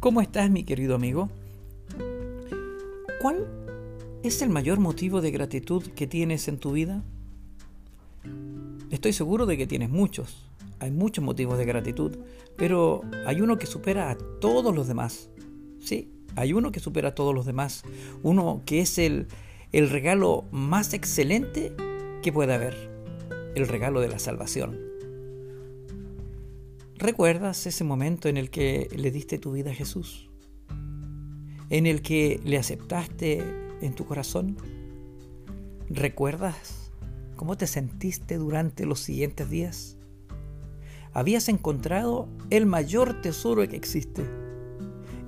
¿Cómo estás, mi querido amigo? ¿Cuál es el mayor motivo de gratitud que tienes en tu vida? Estoy seguro de que tienes muchos. Hay muchos motivos de gratitud, pero hay uno que supera a todos los demás. Sí, hay uno que supera a todos los demás. Uno que es el, el regalo más excelente que puede haber. El regalo de la salvación. ¿Recuerdas ese momento en el que le diste tu vida a Jesús? ¿En el que le aceptaste en tu corazón? ¿Recuerdas cómo te sentiste durante los siguientes días? Habías encontrado el mayor tesoro que existe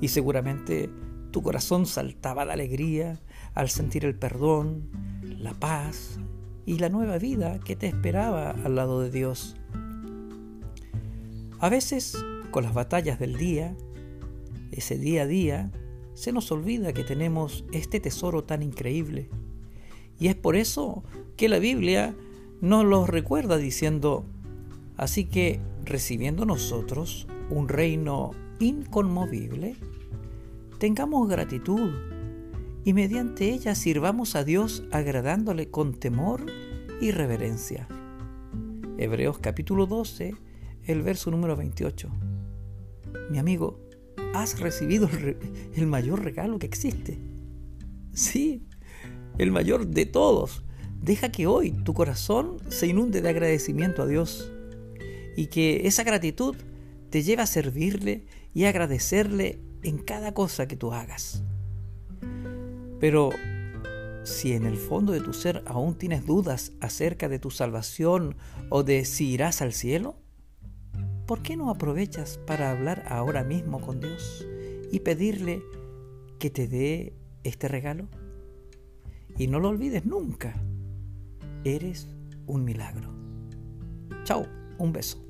y seguramente tu corazón saltaba de alegría al sentir el perdón, la paz y la nueva vida que te esperaba al lado de Dios. A veces, con las batallas del día, ese día a día, se nos olvida que tenemos este tesoro tan increíble. Y es por eso que la Biblia nos lo recuerda diciendo, así que recibiendo nosotros un reino inconmovible, tengamos gratitud y mediante ella sirvamos a Dios agradándole con temor y reverencia. Hebreos capítulo 12, el verso número 28. Mi amigo, has recibido el, mayor regalo que existe. Sí, el mayor de todos. Deja que hoy tu corazón se inunde de agradecimiento a Dios y que esa gratitud te lleve a servirle y agradecerle en cada cosa que tú hagas. Pero si en el fondo de tu ser aún tienes dudas acerca de tu salvación o de si irás al cielo, ¿por qué no aprovechas para hablar ahora mismo con Dios y pedirle que te dé este regalo? Y no lo olvides nunca, eres un milagro. Chao, un beso.